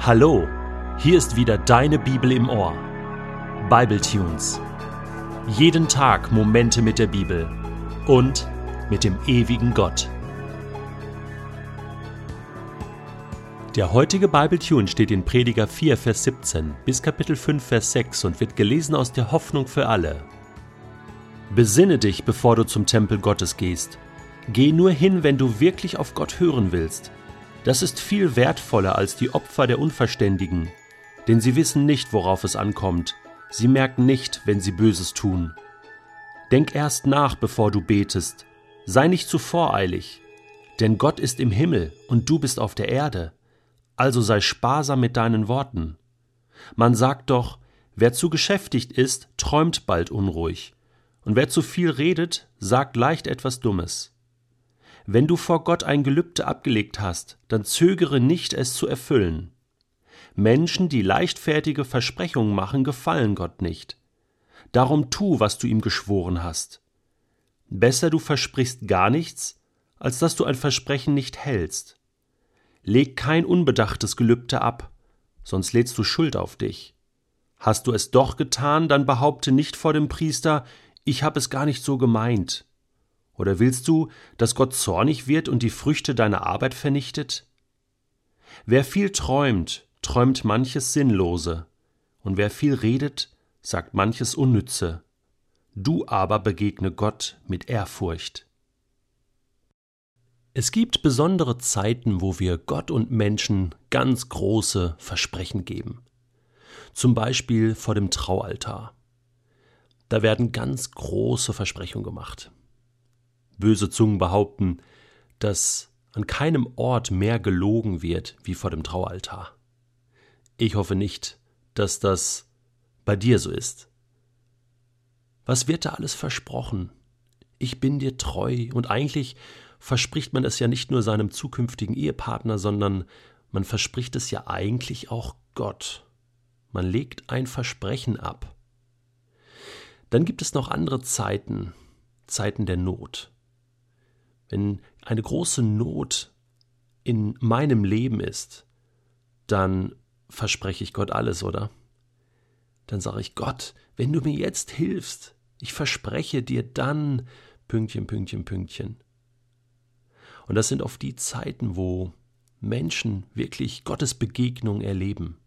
Hallo, hier ist wieder deine Bibel im Ohr. Bible Tunes. Jeden Tag Momente mit der Bibel und mit dem ewigen Gott. Der heutige Bible Tune steht in Prediger 4, Vers 17 bis Kapitel 5, Vers 6 und wird gelesen aus der Hoffnung für alle. Besinne dich, bevor du zum Tempel Gottes gehst. Geh nur hin, wenn du wirklich auf Gott hören willst. Das ist viel wertvoller als die Opfer der Unverständigen, denn sie wissen nicht, worauf es ankommt, sie merken nicht, wenn sie Böses tun. Denk erst nach, bevor du betest, sei nicht zu voreilig, denn Gott ist im Himmel und du bist auf der Erde, also sei sparsam mit deinen Worten. Man sagt doch, wer zu geschäftigt ist, träumt bald unruhig, und wer zu viel redet, sagt leicht etwas Dummes. Wenn du vor Gott ein Gelübde abgelegt hast, dann zögere nicht, es zu erfüllen. Menschen, die leichtfertige Versprechungen machen, gefallen Gott nicht. Darum tu, was du ihm geschworen hast. Besser du versprichst gar nichts, als dass du ein Versprechen nicht hältst. Leg kein unbedachtes Gelübde ab, sonst lädst du Schuld auf dich. Hast du es doch getan, dann behaupte nicht vor dem Priester, ich habe es gar nicht so gemeint. Oder willst du, dass Gott zornig wird und die Früchte deiner Arbeit vernichtet? Wer viel träumt, träumt manches Sinnlose, und wer viel redet, sagt manches Unnütze. Du aber begegne Gott mit Ehrfurcht. Es gibt besondere Zeiten, wo wir Gott und Menschen ganz große Versprechen geben. Zum Beispiel vor dem Traualtar. Da werden ganz große Versprechungen gemacht. Böse Zungen behaupten, dass an keinem Ort mehr gelogen wird wie vor dem Traualtar. Ich hoffe nicht, dass das bei dir so ist. Was wird da alles versprochen? Ich bin dir treu und eigentlich verspricht man es ja nicht nur seinem zukünftigen Ehepartner, sondern man verspricht es ja eigentlich auch Gott. Man legt ein Versprechen ab. Dann gibt es noch andere Zeiten, Zeiten der Not. Wenn eine große Not in meinem Leben ist, dann verspreche ich Gott alles, oder? Dann sage ich, Gott, wenn du mir jetzt hilfst, ich verspreche dir dann Pünktchen, Pünktchen, Pünktchen. Und das sind oft die Zeiten, wo Menschen wirklich Gottes Begegnung erleben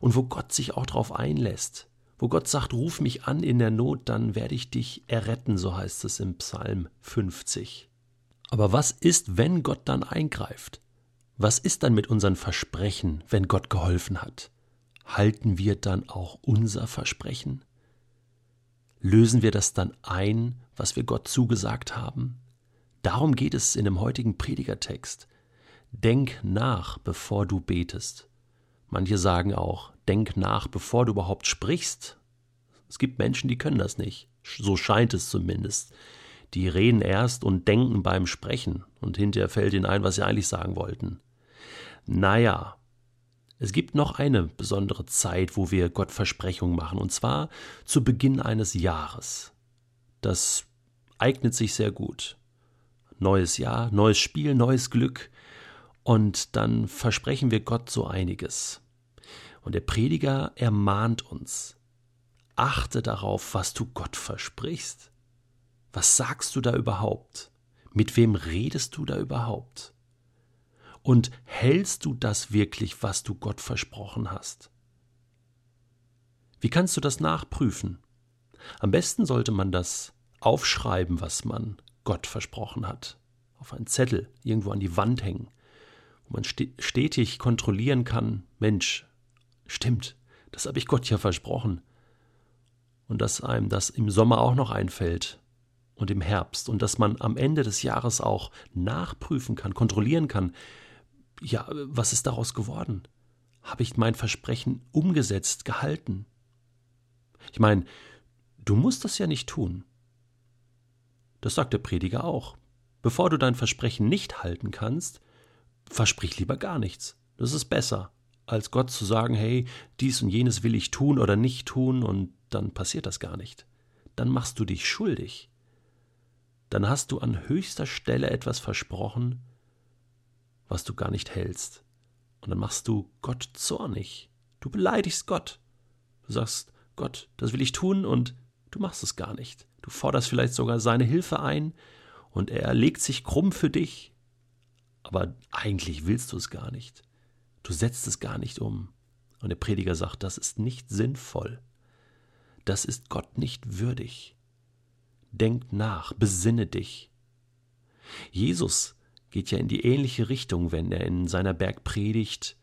und wo Gott sich auch darauf einlässt, wo Gott sagt, ruf mich an in der Not, dann werde ich dich erretten, so heißt es im Psalm 50. Aber was ist, wenn Gott dann eingreift? Was ist dann mit unseren Versprechen, wenn Gott geholfen hat? Halten wir dann auch unser Versprechen? Lösen wir das dann ein, was wir Gott zugesagt haben? Darum geht es in dem heutigen Predigertext. Denk nach, bevor du betest. Manche sagen auch, denk nach, bevor du überhaupt sprichst. Es gibt Menschen, die können das nicht. So scheint es zumindest die reden erst und denken beim Sprechen und hinterher fällt ihnen ein, was sie eigentlich sagen wollten. Naja, es gibt noch eine besondere Zeit, wo wir Gott Versprechungen machen, und zwar zu Beginn eines Jahres. Das eignet sich sehr gut. Neues Jahr, neues Spiel, neues Glück, und dann versprechen wir Gott so einiges. Und der Prediger ermahnt uns, achte darauf, was du Gott versprichst. Was sagst du da überhaupt? Mit wem redest du da überhaupt? Und hältst du das wirklich, was du Gott versprochen hast? Wie kannst du das nachprüfen? Am besten sollte man das aufschreiben, was man Gott versprochen hat, auf einen Zettel irgendwo an die Wand hängen, wo man stetig kontrollieren kann, Mensch, stimmt, das habe ich Gott ja versprochen. Und dass einem das im Sommer auch noch einfällt, und im Herbst und dass man am Ende des Jahres auch nachprüfen kann, kontrollieren kann, ja, was ist daraus geworden? Habe ich mein Versprechen umgesetzt, gehalten? Ich meine, du musst das ja nicht tun. Das sagt der Prediger auch. Bevor du dein Versprechen nicht halten kannst, versprich lieber gar nichts. Das ist besser, als Gott zu sagen, hey, dies und jenes will ich tun oder nicht tun und dann passiert das gar nicht. Dann machst du dich schuldig dann hast du an höchster Stelle etwas versprochen, was du gar nicht hältst. Und dann machst du Gott zornig. Du beleidigst Gott. Du sagst, Gott, das will ich tun und du machst es gar nicht. Du forderst vielleicht sogar seine Hilfe ein und er legt sich krumm für dich. Aber eigentlich willst du es gar nicht. Du setzt es gar nicht um. Und der Prediger sagt, das ist nicht sinnvoll. Das ist Gott nicht würdig. Denk nach, besinne dich. Jesus geht ja in die ähnliche Richtung, wenn er in seiner Bergpredigt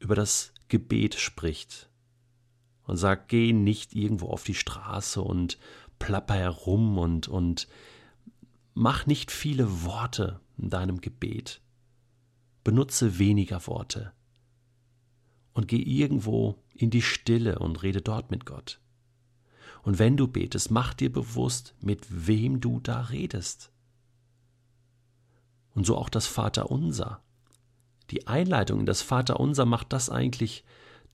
über das Gebet spricht und sagt, geh nicht irgendwo auf die Straße und plapper herum und, und mach nicht viele Worte in deinem Gebet. Benutze weniger Worte und geh irgendwo in die Stille und rede dort mit Gott. Und wenn du betest, mach dir bewusst, mit wem du da redest. Und so auch das Vaterunser. Die Einleitung in das Vaterunser macht das eigentlich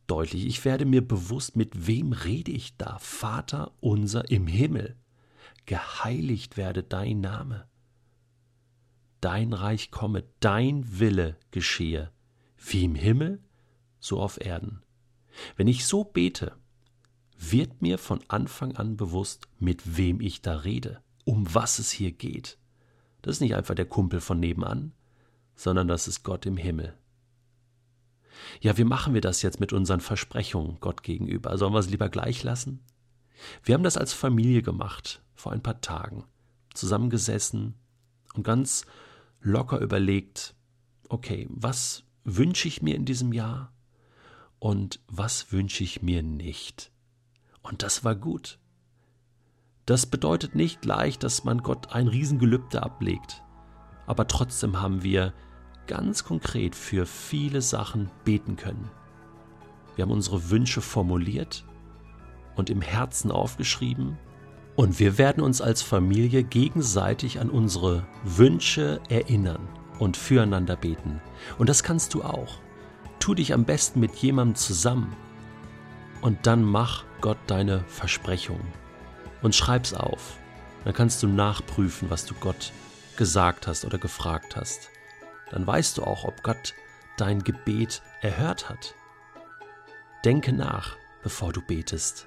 deutlich. Ich werde mir bewusst, mit wem rede ich da? Vater unser im Himmel. Geheiligt werde dein Name. Dein Reich komme, dein Wille geschehe, wie im Himmel, so auf Erden. Wenn ich so bete, wird mir von Anfang an bewusst, mit wem ich da rede, um was es hier geht. Das ist nicht einfach der Kumpel von nebenan, sondern das ist Gott im Himmel. Ja, wie machen wir das jetzt mit unseren Versprechungen Gott gegenüber? Sollen wir es lieber gleich lassen? Wir haben das als Familie gemacht, vor ein paar Tagen, zusammengesessen und ganz locker überlegt, okay, was wünsche ich mir in diesem Jahr und was wünsche ich mir nicht? Und das war gut. Das bedeutet nicht gleich, dass man Gott ein Riesengelübde ablegt. Aber trotzdem haben wir ganz konkret für viele Sachen beten können. Wir haben unsere Wünsche formuliert und im Herzen aufgeschrieben und wir werden uns als Familie gegenseitig an unsere Wünsche erinnern und füreinander beten. Und das kannst du auch. Tu dich am besten mit jemandem zusammen und dann mach Gott deine Versprechungen und schreib's auf. Dann kannst du nachprüfen, was du Gott gesagt hast oder gefragt hast dann weißt du auch, ob Gott dein Gebet erhört hat. Denke nach, bevor du betest.